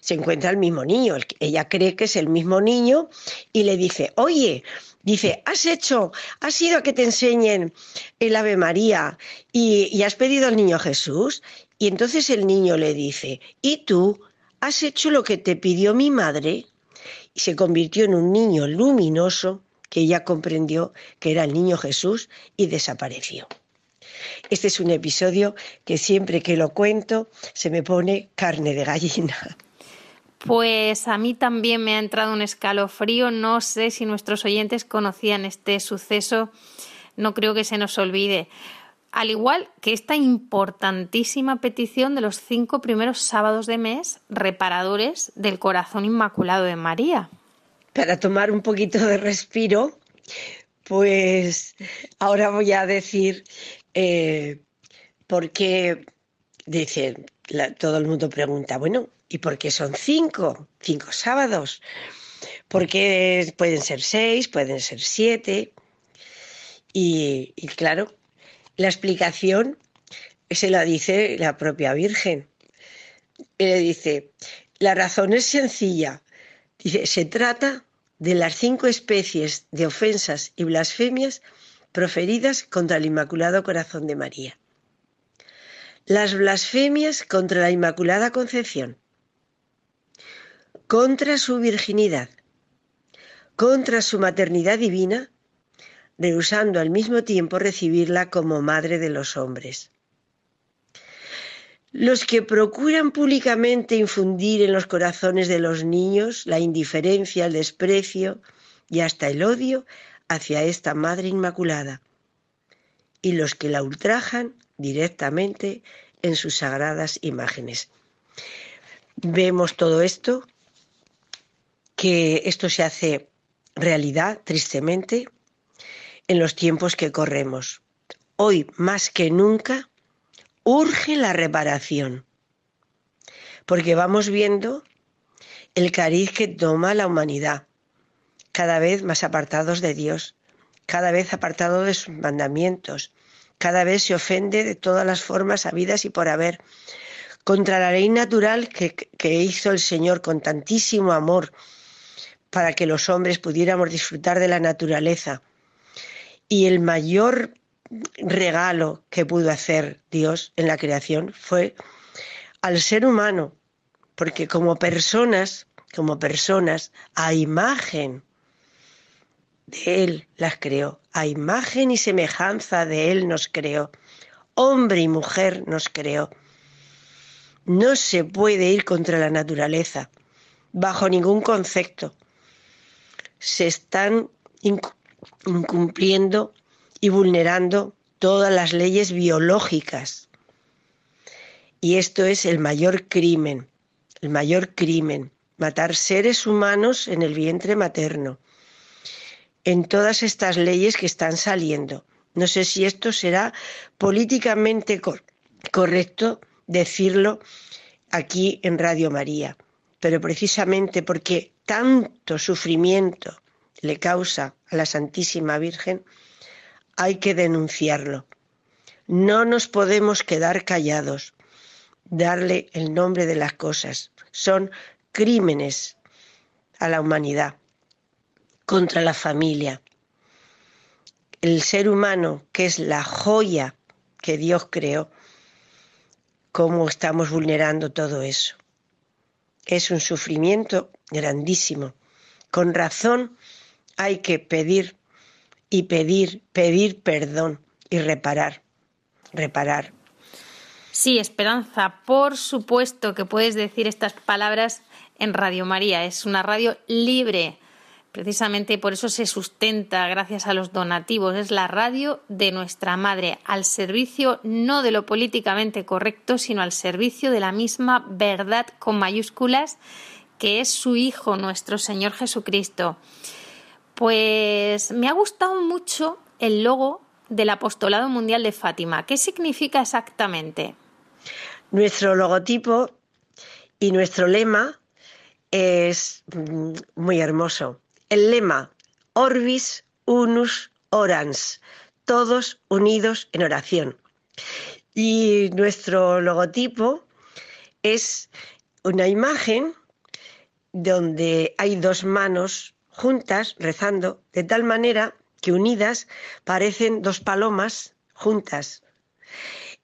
se encuentra el mismo niño. Ella cree que es el mismo niño y le dice, oye, dice, has hecho, has ido a que te enseñen el Ave María y, y has pedido al niño Jesús. Y entonces el niño le dice, ¿y tú has hecho lo que te pidió mi madre? Y se convirtió en un niño luminoso que ella comprendió que era el niño Jesús y desapareció. Este es un episodio que siempre que lo cuento se me pone carne de gallina. Pues a mí también me ha entrado un escalofrío. No sé si nuestros oyentes conocían este suceso. No creo que se nos olvide. Al igual que esta importantísima petición de los cinco primeros sábados de mes reparadores del corazón inmaculado de María para tomar un poquito de respiro, pues ahora voy a decir eh, por qué, dice, todo el mundo pregunta, bueno, ¿y por qué son cinco? Cinco sábados. Porque pueden ser seis, pueden ser siete. Y, y claro, la explicación se la dice la propia Virgen. Le dice, la razón es sencilla. Se trata de las cinco especies de ofensas y blasfemias proferidas contra el Inmaculado Corazón de María. Las blasfemias contra la Inmaculada Concepción, contra su virginidad, contra su maternidad divina, rehusando al mismo tiempo recibirla como madre de los hombres. Los que procuran públicamente infundir en los corazones de los niños la indiferencia, el desprecio y hasta el odio hacia esta Madre Inmaculada. Y los que la ultrajan directamente en sus sagradas imágenes. Vemos todo esto, que esto se hace realidad, tristemente, en los tiempos que corremos. Hoy, más que nunca, urge la reparación, porque vamos viendo el cariz que toma la humanidad, cada vez más apartados de Dios, cada vez apartado de sus mandamientos, cada vez se ofende de todas las formas habidas y por haber, contra la ley natural que hizo el Señor con tantísimo amor para que los hombres pudiéramos disfrutar de la naturaleza. Y el mayor regalo que pudo hacer Dios en la creación fue al ser humano, porque como personas, como personas, a imagen de Él las creó, a imagen y semejanza de Él nos creó, hombre y mujer nos creó. No se puede ir contra la naturaleza, bajo ningún concepto. Se están incumpliendo y vulnerando todas las leyes biológicas. Y esto es el mayor crimen, el mayor crimen, matar seres humanos en el vientre materno, en todas estas leyes que están saliendo. No sé si esto será políticamente correcto decirlo aquí en Radio María, pero precisamente porque tanto sufrimiento le causa a la Santísima Virgen, hay que denunciarlo. No nos podemos quedar callados, darle el nombre de las cosas. Son crímenes a la humanidad, contra la familia. El ser humano, que es la joya que Dios creó, cómo estamos vulnerando todo eso. Es un sufrimiento grandísimo. Con razón hay que pedir y pedir, pedir perdón y reparar, reparar. Sí, Esperanza, por supuesto que puedes decir estas palabras en Radio María. Es una radio libre. Precisamente por eso se sustenta gracias a los donativos. Es la radio de nuestra madre, al servicio no de lo políticamente correcto, sino al servicio de la misma verdad con mayúsculas que es su Hijo, nuestro Señor Jesucristo. Pues me ha gustado mucho el logo del Apostolado Mundial de Fátima. ¿Qué significa exactamente? Nuestro logotipo y nuestro lema es mm, muy hermoso el lema Orbis Unus Orans, todos unidos en oración. Y nuestro logotipo es una imagen donde hay dos manos juntas rezando, de tal manera que unidas parecen dos palomas juntas.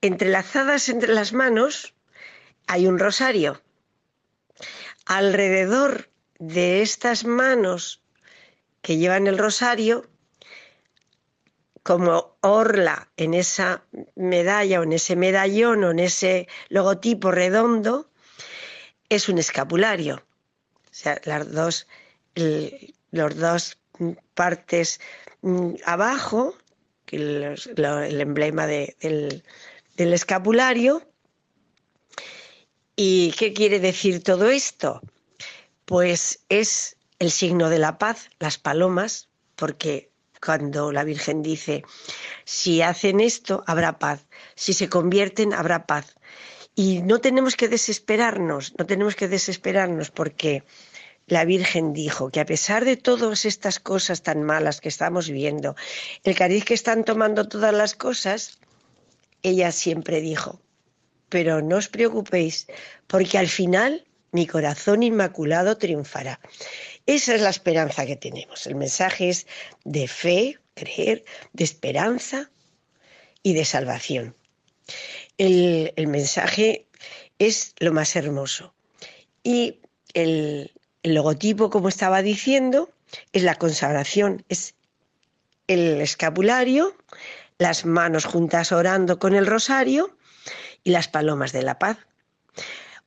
Entrelazadas entre las manos hay un rosario. Alrededor de estas manos que llevan el rosario, como orla en esa medalla o en ese medallón o en ese logotipo redondo, es un escapulario. O sea, las dos, los dos partes mm, abajo, el, emblema del, del escapulario. ¿Y qué quiere decir todo esto? Pues es el signo de la paz, las palomas, porque cuando la Virgen dice, si hacen esto, habrá paz, si se convierten, habrá paz. Y no tenemos que desesperarnos, no tenemos que desesperarnos porque la Virgen dijo que a pesar de todas estas cosas tan malas que estamos viendo, el cariz que están tomando todas las cosas, ella siempre dijo, pero no os preocupéis, porque al final mi corazón inmaculado triunfará. Esa es la esperanza que tenemos. El mensaje es de fe, creer, de esperanza y de salvación. El, mensaje es lo más hermoso. Y el, el logotipo, como estaba diciendo, es la consagración, es el escapulario, las manos juntas orando con el rosario y las palomas de la paz.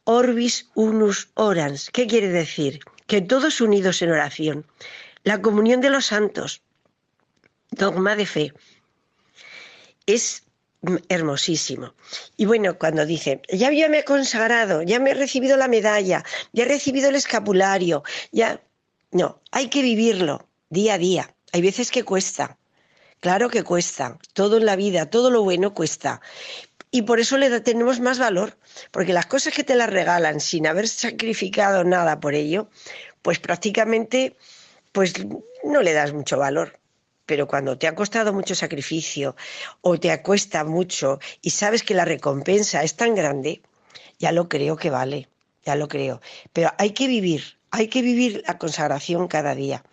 Orbis unus orans, ¿qué quiere decir? Que todos unidos en oración. La comunión de los santos, dogma de fe. Es hermosísimo. Y bueno, cuando dice, ya, ya me he consagrado, ya me he recibido la medalla, ya he recibido el escapulario, ya... No, hay que vivirlo día a día. Hay veces que cuesta. Claro que cuesta. Todo en la vida, todo lo bueno cuesta. Y por eso le tenemos más valor, porque las cosas que te las regalan sin haber sacrificado nada por ello, pues prácticamente pues no le das mucho valor. Pero cuando te ha costado mucho sacrificio o te acuesta mucho y sabes que la recompensa es tan grande, ya lo creo que vale, ya lo creo. Pero hay que vivir, hay que vivir la consagración cada día,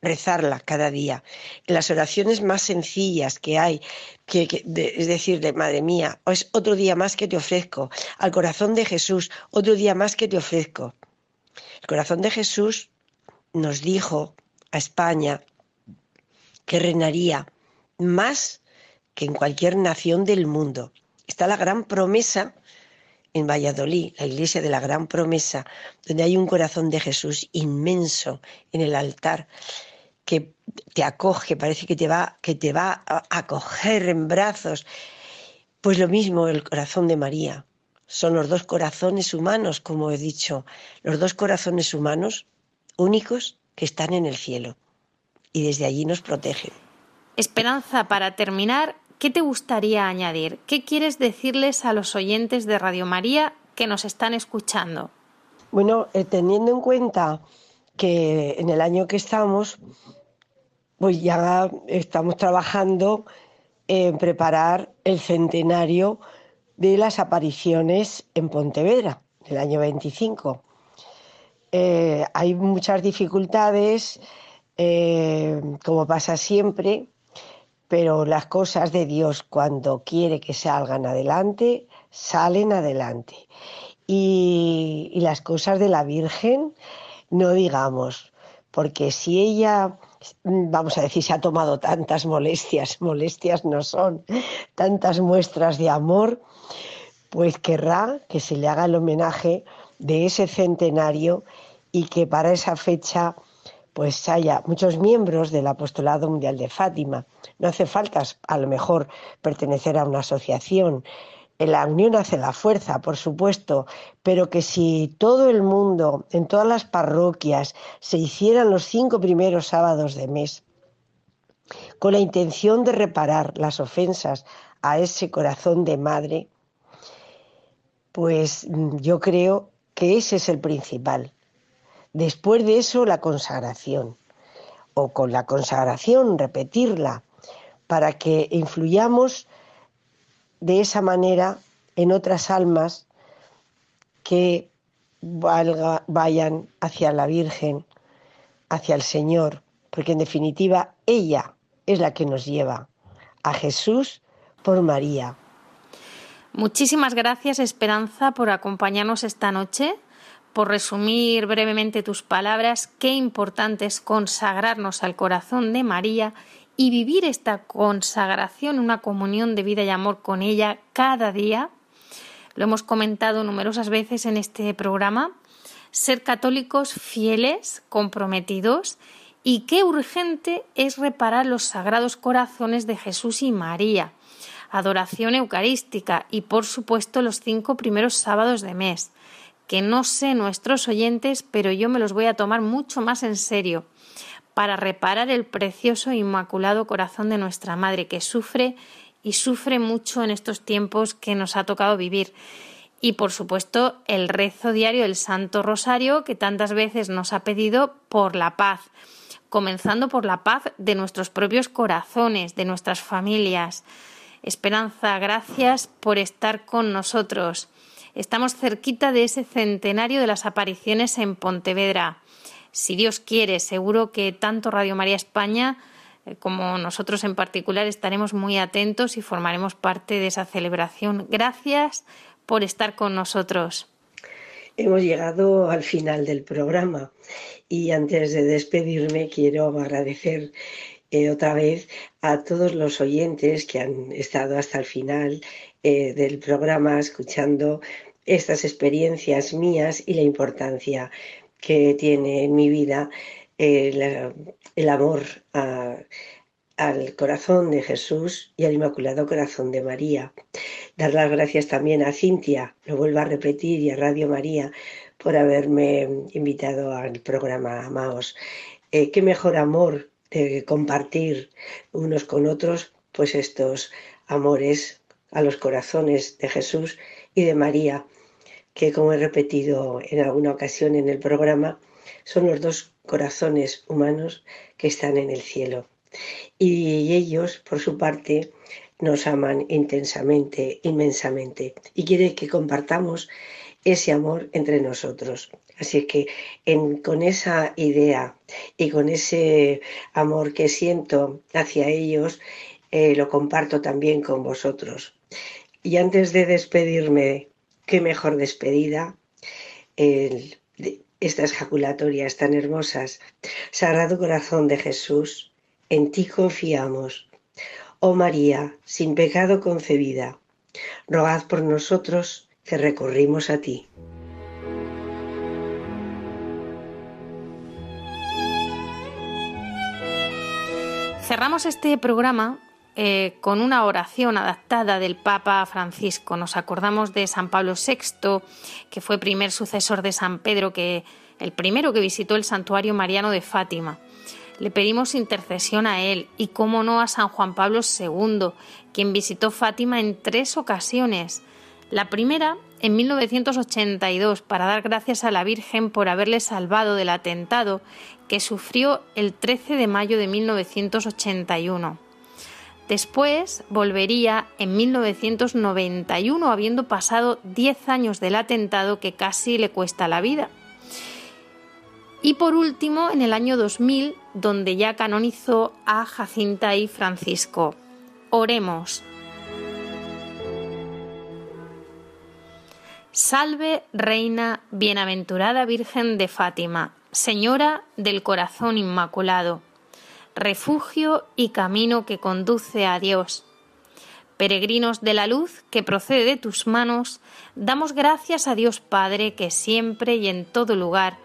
rezarla cada día. Las oraciones más sencillas que hay, que, es decir, de Madre mía, es otro día más que te ofrezco, al corazón de Jesús, otro día más que te ofrezco. El corazón de Jesús nos dijo a España que reinaría más que en cualquier nación del mundo. Está la gran promesa en Valladolid, la iglesia de la gran promesa, donde hay un corazón de Jesús inmenso en el altar que te acoge, parece que te va, que te va a acoger en brazos. Pues lo mismo el corazón de María. Son los dos corazones humanos, como he dicho, los dos corazones humanos únicos que están en el cielo y desde allí nos protegen. Esperanza, para terminar, ¿qué te gustaría añadir? ¿Qué quieres decirles a los oyentes de Radio María que nos están escuchando? Bueno, eh, teniendo en cuenta que en el año que estamos, pues ya estamos trabajando en preparar el centenario de las apariciones en Pontevedra, el año 25. Eh, hay muchas dificultades eh, como pasa siempre, pero las cosas de Dios cuando quiere que salgan adelante, salen adelante. Y, y las cosas de la Virgen, no digamos, porque si ella vamos a decir, se ha tomado tantas molestias, molestias no son, tantas muestras de amor, pues querrá que se le haga el homenaje de ese centenario y que para esa fecha pues haya muchos miembros del Apostolado Mundial de Fátima. No hace falta a lo mejor pertenecer a una asociación. La unión hace la fuerza, por supuesto, pero que si todo el mundo, en todas las parroquias, se hicieran los cinco primeros sábados de mes, con la intención de reparar las ofensas a ese corazón de madre, pues mm, yo creo que ese es el principal. Después de eso, la consagración. o con la consagración, repetirla, para que influyamos de esa manera en otras almas que vayan hacia la Virgen, hacia el Señor, porque en definitiva ella es la que nos lleva a Jesús por María. Muchísimas gracias Esperanza por acompañarnos esta noche, por resumir brevemente tus palabras. Qué importante es consagrarnos al corazón de María y vivir esta consagración, una comunión de vida y amor con ella cada día. Lo hemos comentado numerosas veces en este programa. Ser católicos fieles, comprometidos y qué urgente es reparar los sagrados corazones de Jesús y María, adoración eucarística y por supuesto los cinco primeros sábados de mes, que no sé nuestros oyentes, pero yo me los voy a tomar mucho más en serio, para reparar el precioso e inmaculado corazón de nuestra Madre, que sufre y sufre mucho en estos tiempos que nos ha tocado vivir. Y por supuesto el rezo diario del Santo Rosario, que tantas veces nos ha pedido por la paz comenzando por la paz de nuestros propios corazones, de nuestras familias. Esperanza, gracias por estar con nosotros. Estamos cerquita de ese centenario de las apariciones en Pontevedra. Si Dios quiere, seguro que tanto Radio María España eh, como nosotros en particular estaremos muy atentos y formaremos parte de esa celebración. Gracias por estar con nosotros. Hemos llegado al final del programa y antes de despedirme quiero agradecer eh, otra vez a todos los oyentes que han estado hasta el final eh, del programa escuchando estas experiencias mías y la importancia que tiene en mi vida eh, el amor al corazón de Jesús y al Inmaculado Corazón de María. Dar las gracias también a Cintia, lo vuelvo a repetir, y a Radio María por haberme invitado al programa Amaos. Eh, qué mejor amor de compartir unos con otros, pues estos amores a los corazones de Jesús y de María, que como he repetido en alguna ocasión en el programa, son los dos corazones humanos que están en el cielo y ellos, por su parte, nos aman intensamente, inmensamente, y quiere que compartamos ese amor entre nosotros. Así que con esa idea y con ese amor que siento hacia ellos, eh, lo comparto también con vosotros. Y antes de despedirme, qué mejor despedida, estas jaculatorias tan hermosas. Sagrado Corazón de Jesús, en ti confiamos. Oh María, sin pecado concebida, rogad por nosotros que recurrimos a ti. Cerramos este programa eh, con una oración adaptada del Papa Francisco. Nos acordamos de San Pablo VI, que fue primer sucesor de San Pedro, que el primero que visitó el santuario mariano de Fátima. Le pedimos intercesión a él y, cómo no, a San Juan Pablo II, quien visitó Fátima en tres ocasiones. La primera en 1982 para dar gracias a la Virgen por haberle salvado del atentado que sufrió el 13 de mayo de 1981. Después volvería en 1991 habiendo pasado 10 años del atentado que casi le cuesta la vida. Y por último, en el año 2000, donde ya canonizó a Jacinta y Francisco. Oremos. Salve, Reina, bienaventurada Virgen de Fátima, Señora del Corazón Inmaculado, refugio y camino que conduce a Dios. Peregrinos de la luz que procede de tus manos, damos gracias a Dios Padre que siempre y en todo lugar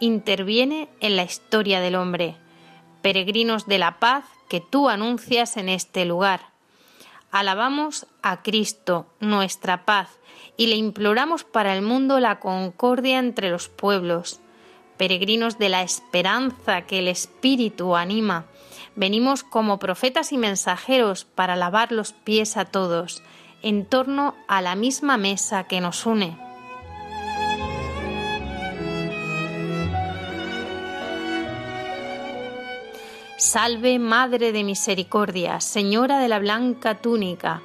interviene en la historia del hombre, peregrinos de la paz que tú anuncias en este lugar. Alabamos a Cristo, nuestra paz, y le imploramos para el mundo la concordia entre los pueblos. Peregrinos de la esperanza que el Espíritu anima, venimos como profetas y mensajeros para lavar los pies a todos, en torno a la misma mesa que nos une. Salve Madre de Misericordia, Señora de la Blanca Túnica.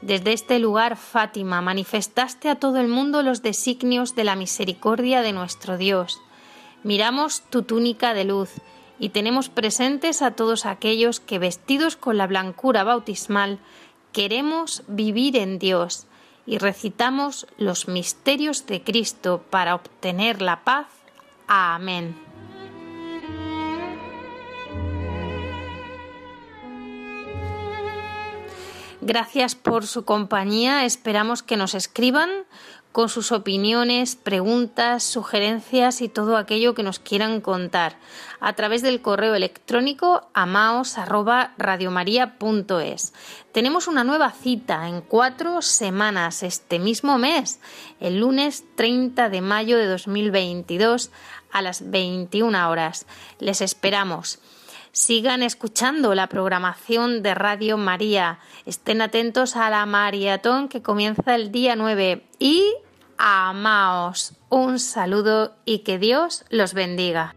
Desde este lugar, Fátima, manifestaste a todo el mundo los designios de la misericordia de nuestro Dios. Miramos tu túnica de luz y tenemos presentes a todos aquellos que, vestidos con la blancura bautismal, queremos vivir en Dios y recitamos los misterios de Cristo para obtener la paz. Amén. Gracias por su compañía. Esperamos que nos escriban con sus opiniones, preguntas, sugerencias y todo aquello que nos quieran contar a través del correo electrónico amaos@radiomaria.es. Tenemos una nueva cita en cuatro semanas este mismo mes, el lunes 30 de mayo de 2022 a las 21 horas. Les esperamos. Sigan escuchando la programación de Radio María. Estén atentos a la maratón que comienza el día 9 y amaos. Un saludo y que Dios los bendiga.